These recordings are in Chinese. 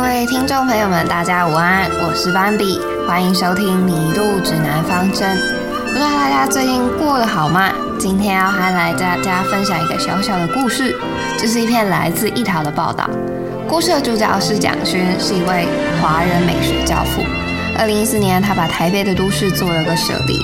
各位听众朋友们，大家午安，我是斑比，欢迎收听《迷路指南方针》。不知道大家最近过得好吗？今天要还来大家分享一个小小的故事，这是一篇来自一陶的报道。故事的主角是蒋勋，是一位华人美学教父。二零一四年，他把台北的都市做了个舍离，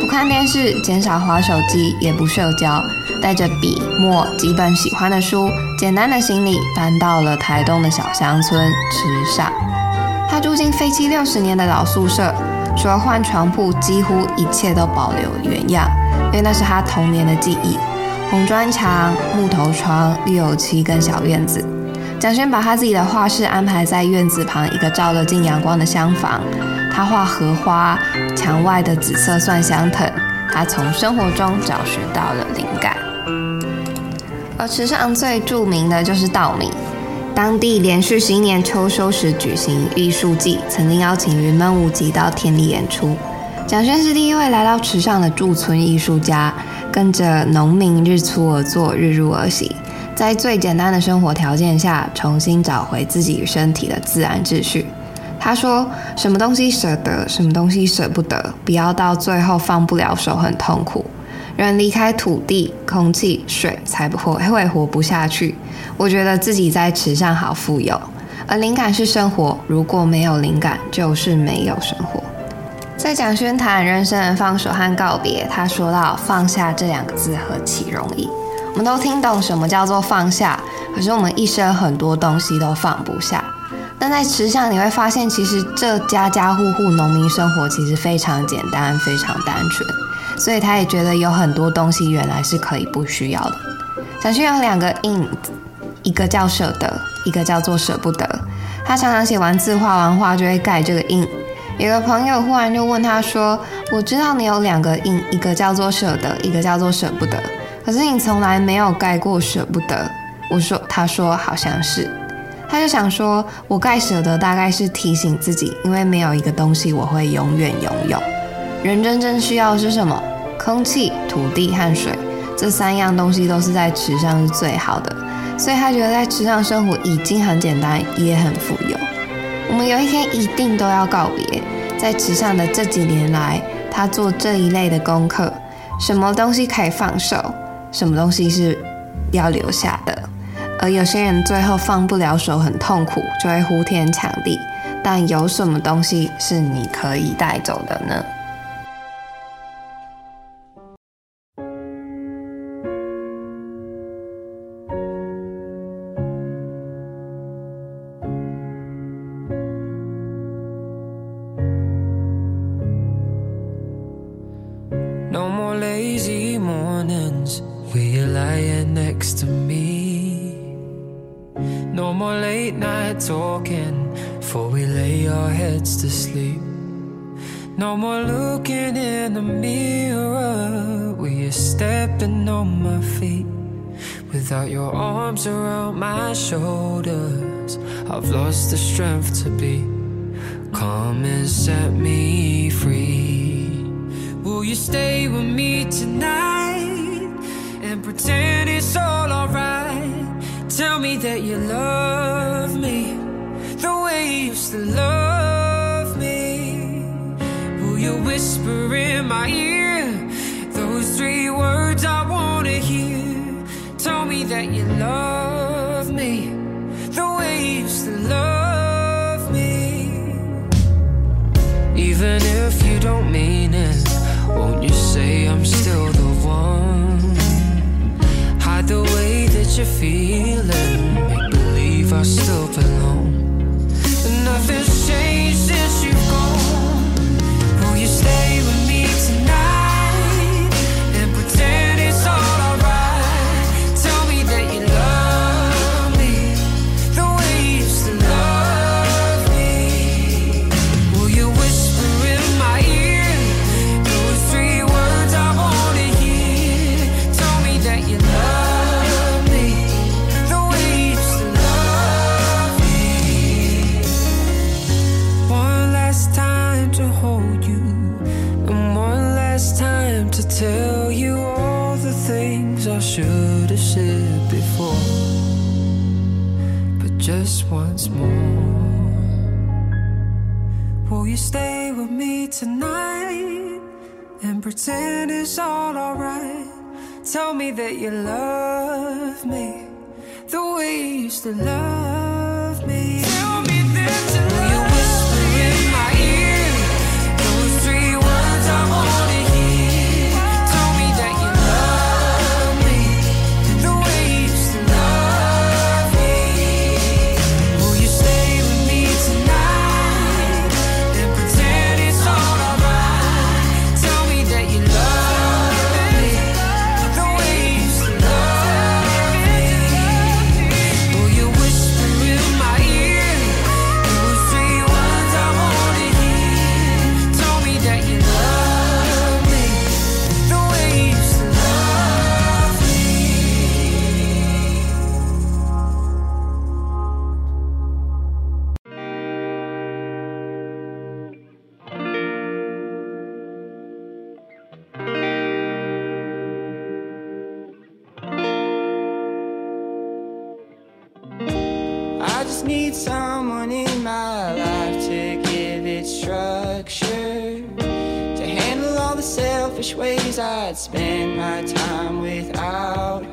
不看电视，减少滑手机，也不社交。带着笔墨几本喜欢的书，简单的行李搬到了台东的小乡村池上。他住进废弃六十年的老宿舍，除了换床铺，几乎一切都保留原样，因为那是他童年的记忆：红砖墙、木头窗、绿油漆跟小院子。蒋勋把他自己的画室安排在院子旁一个照得进阳光的厢房，他画荷花，墙外的紫色蒜香藤，他从生活中找寻到了灵感。而池上最著名的就是稻米，当地连续十一年秋收时举行艺术季，曾经邀请云门舞集到田里演出。蒋勋是第一位来到池上的驻村艺术家，跟着农民日出而作，日入而息，在最简单的生活条件下，重新找回自己身体的自然秩序。他说：“什么东西舍得，什么东西舍不得，不要到最后放不了手，很痛苦。”人离开土地、空气、水，才不会会活不下去。我觉得自己在池上好富有，而灵感是生活。如果没有灵感，就是没有生活。在蒋勋谈人生的放手和告别，他说到：“放下这两个字何其容易。”我们都听懂什么叫做放下，可是我们一生很多东西都放不下。但在池上，你会发现，其实这家家户户农民生活其实非常简单，非常单纯。所以他也觉得有很多东西原来是可以不需要的。蒋勋有两个印，一个叫舍得，一个叫做舍不得。他常常写完字、画完画就会盖这个印。有个朋友忽然就问他说：“我知道你有两个印，一个叫做舍得，一个叫做舍不得，可是你从来没有盖过舍不得。”我说：“他说好像是。”他就想说：“我盖舍得大概是提醒自己，因为没有一个东西我会永远拥有。人真正需要的是什么？”空气、土地和水这三样东西都是在池上是最好的，所以他觉得在池上生活已经很简单，也很富有。我们有一天一定都要告别。在池上的这几年来，他做这一类的功课：什么东西可以放手，什么东西是要留下的。而有些人最后放不了手，很痛苦，就会呼天抢地。但有什么东西是你可以带走的呢？arms around my shoulders. I've lost the strength to be calm and set me free. Will you stay with me tonight and pretend it's all alright? Tell me that you love me the way you used to love me. Will you whisper in my ear those three words I me that you love me the way you used to love me. Even if you don't mean it, won't you say I'm still the one? Hide the way that you're feeling, make believe I still belong. Nothing's changed since you. Used to love need someone in my life to give it structure, to handle all the selfish ways I'd spend my time without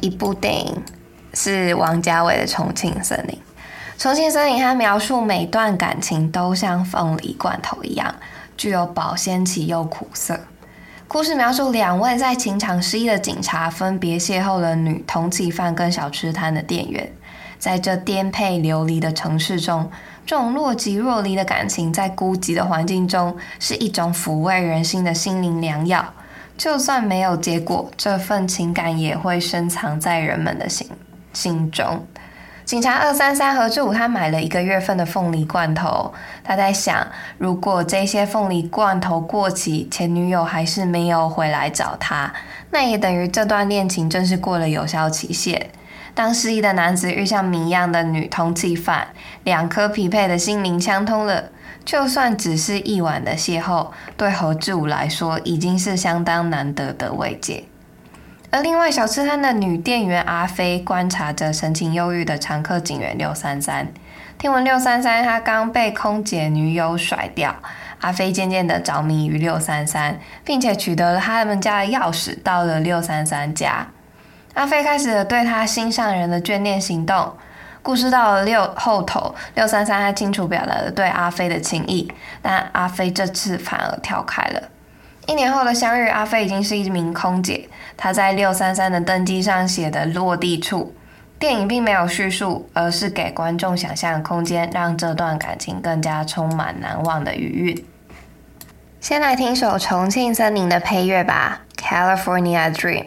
一部电影，是王家卫的《重庆森林》。《重庆森林》它描述每段感情都像凤梨罐头一样，具有保鲜期又苦涩。故事描述两位在情场失意的警察分别邂逅了女通缉犯跟小吃摊的店员，在这颠沛流离的城市中，这种若即若离的感情，在孤寂的环境中，是一种抚慰人心的心灵良药。就算没有结果，这份情感也会深藏在人们的心心中。警察二三三合住，他买了一个月份的凤梨罐头。他在想，如果这些凤梨罐头过期，前女友还是没有回来找他，那也等于这段恋情正式过了有效期限。当失意的男子遇上谜一样的女通缉犯，两颗匹配的心灵相通了。就算只是一晚的邂逅，对何志武来说已经是相当难得的慰藉。而另外小吃摊的女店员阿飞观察着神情忧郁的常客警员六三三，听闻六三三他刚被空姐女友甩掉，阿飞渐渐的着迷于六三三，并且取得了他们家的钥匙，到了六三三家。阿飞开始了对他心上人的眷恋行动。故事到了六后头，六三三还清楚表达了对阿飞的情意，但阿飞这次反而跳开了。一年后的相遇，阿飞已经是一名空姐。他在六三三的登机上写的“落地处”。电影并没有叙述，而是给观众想象空间，让这段感情更加充满难忘的余韵。先来听首《重庆森林》的配乐吧，《California Dream》。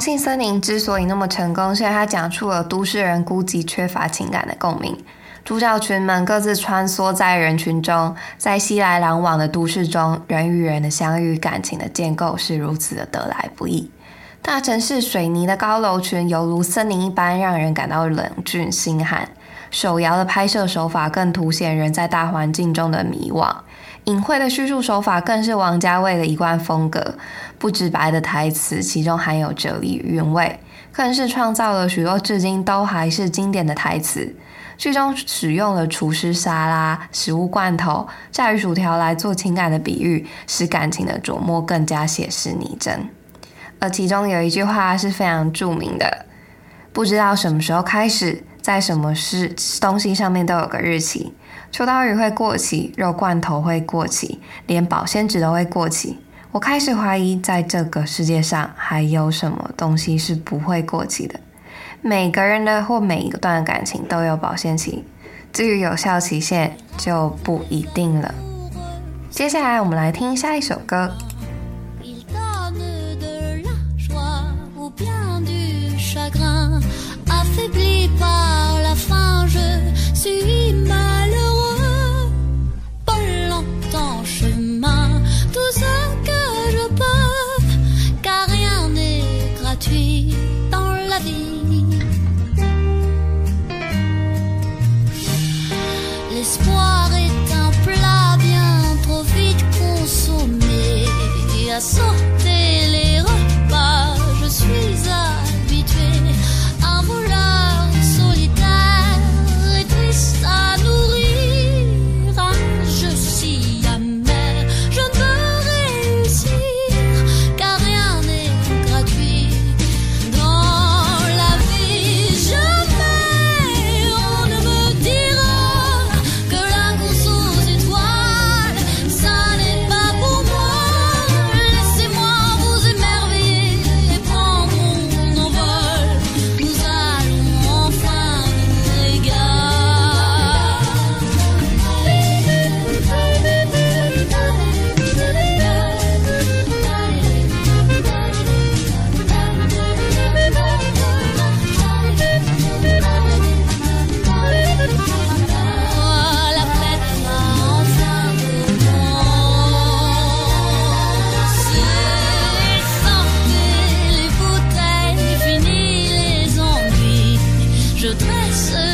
《重庆森林》之所以那么成功，是因为它讲出了都市人孤寂、缺乏情感的共鸣。主角群们各自穿梭在人群中，在熙来攘往的都市中，人与人的相遇、感情的建构是如此的得来不易。大城市水泥的高楼群犹如森林一般，让人感到冷峻心寒。手摇的拍摄手法更凸显人在大环境中的迷惘。隐晦的叙述手法更是王家卫的一贯风格，不直白的台词，其中含有哲理与韵味，更是创造了许多至今都还是经典的台词。剧中使用了厨师沙拉、食物罐头、炸鱼薯条来做情感的比喻，使感情的琢磨更加写实拟真。而其中有一句话是非常著名的：不知道什么时候开始，在什么事东西上面都有个日期。秋刀鱼会过期，肉罐头会过期，连保鲜纸都会过期。我开始怀疑，在这个世界上，还有什么东西是不会过期的？每个人的或每一段感情都有保鲜期，至于有效期限就不一定了。接下来我们来听下一首歌。ce que je peux, car rien n'est gratuit dans la vie. L'espoir est un plat bien trop vite consommé. À listen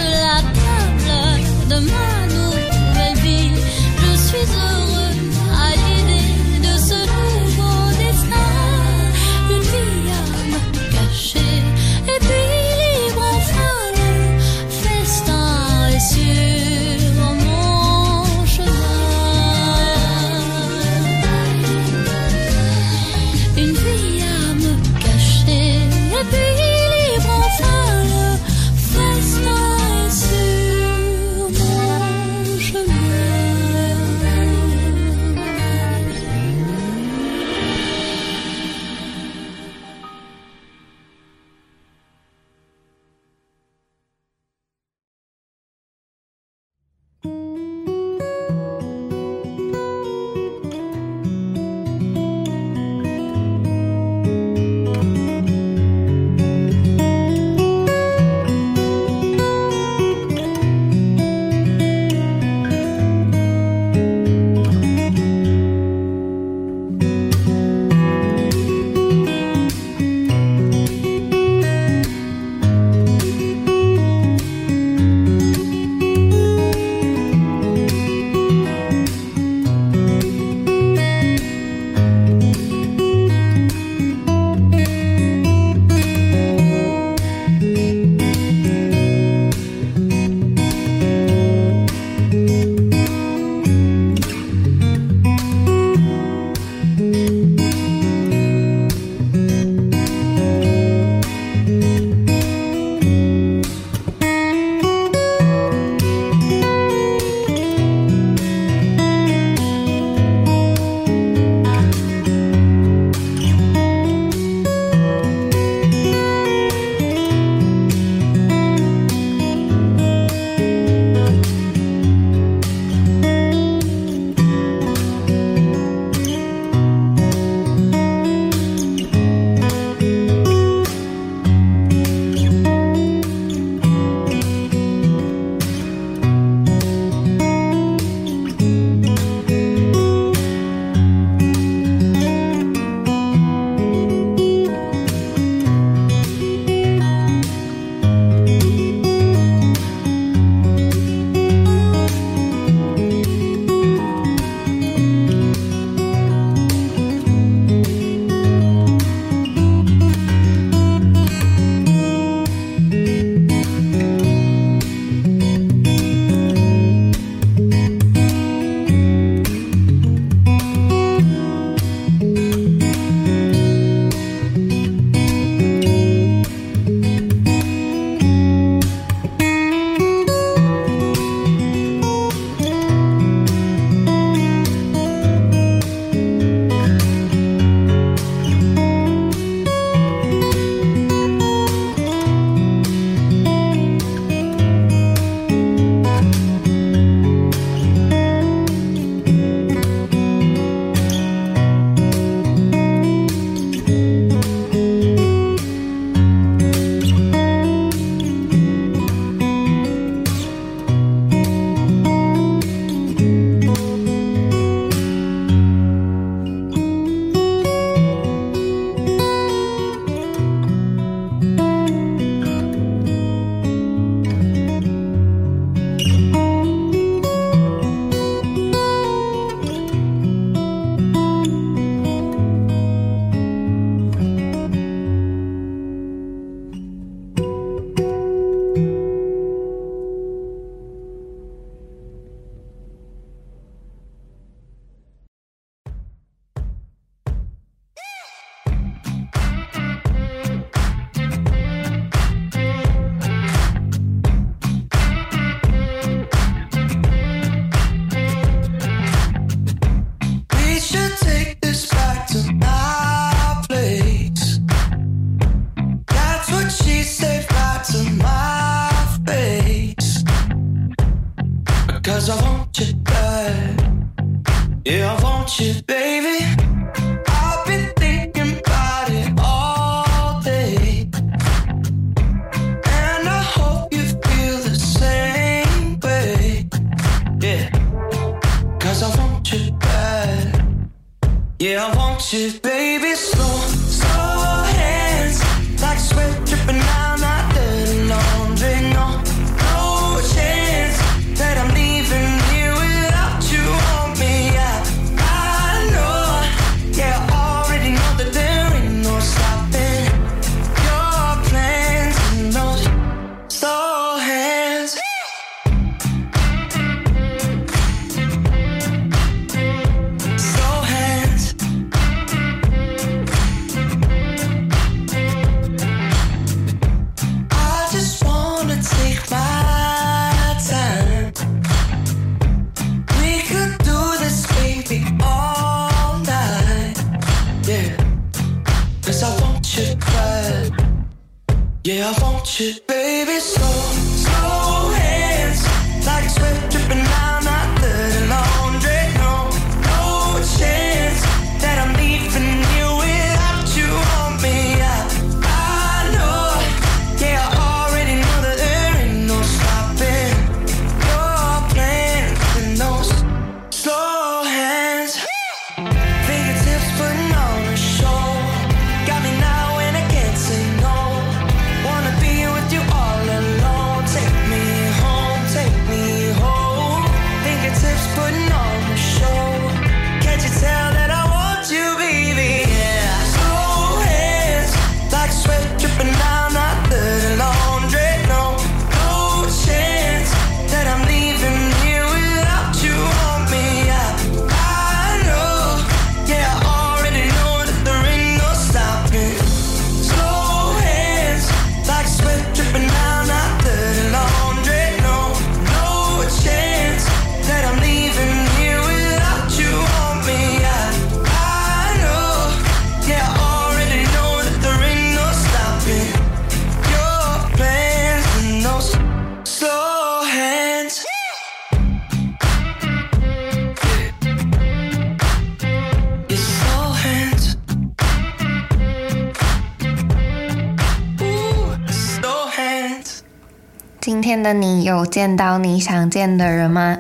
天的你有见到你想见的人吗？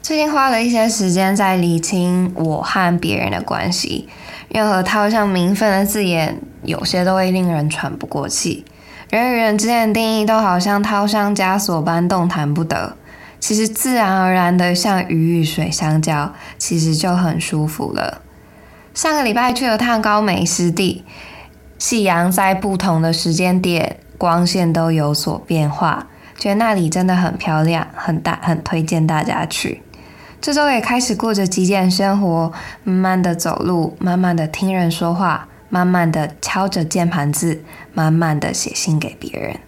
最近花了一些时间在理清我和别人的关系。任何套上名分的字眼，有些都会令人喘不过气。人与人之间的定义都好像套上枷锁般动弹不得。其实自然而然的像鱼与水相交，其实就很舒服了。上个礼拜去了趟高美湿地，夕阳在不同的时间点，光线都有所变化。觉得那里真的很漂亮，很大，很推荐大家去。这周也开始过着极简生活，慢慢的走路，慢慢的听人说话，慢慢的敲着键盘字，慢慢的写信给别人，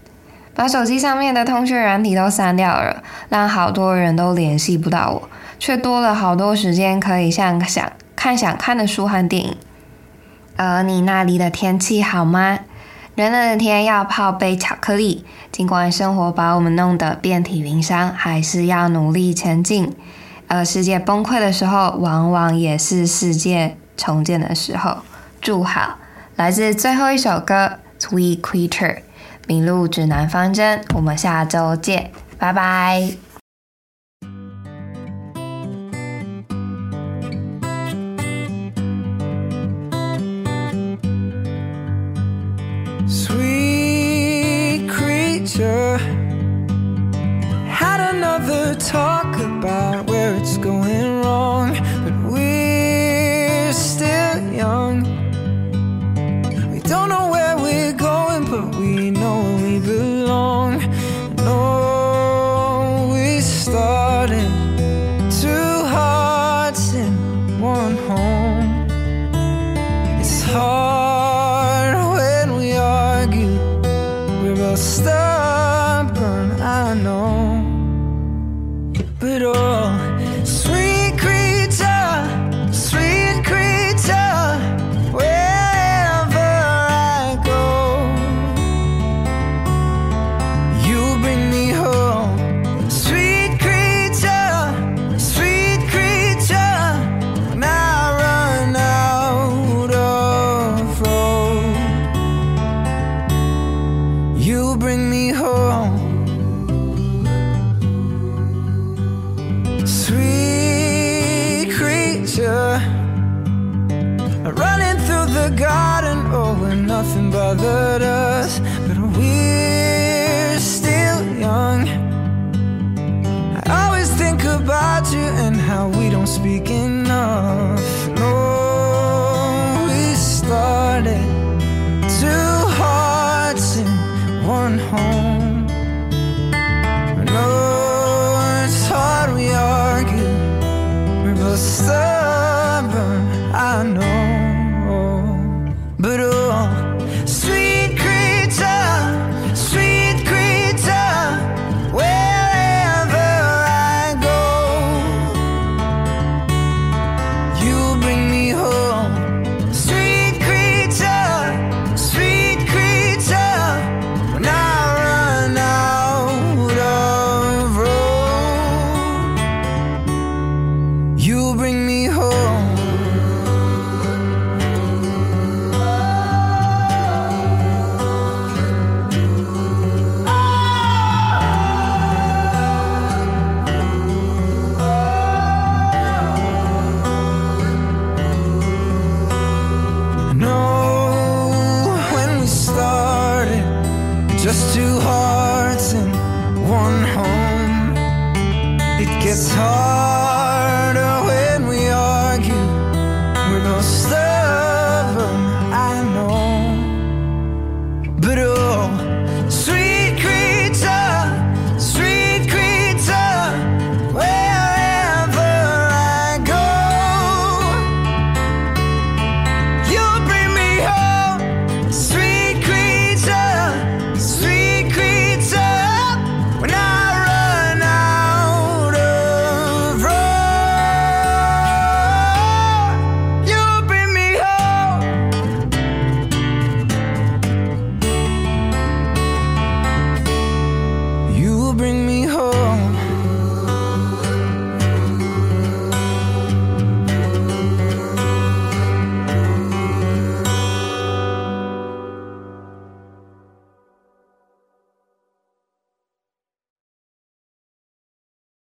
把手机上面的通讯软体都删掉了，让好多人都联系不到我，却多了好多时间可以像想看想看的书和电影。而你那里的天气好吗？冷冷的天要泡杯巧克力，尽管生活把我们弄得遍体鳞伤，还是要努力前进。而世界崩溃的时候，往往也是世界重建的时候。祝好，来自最后一首歌《Sweet Creature》，迷路指南方针。我们下周见，拜拜。had another talk.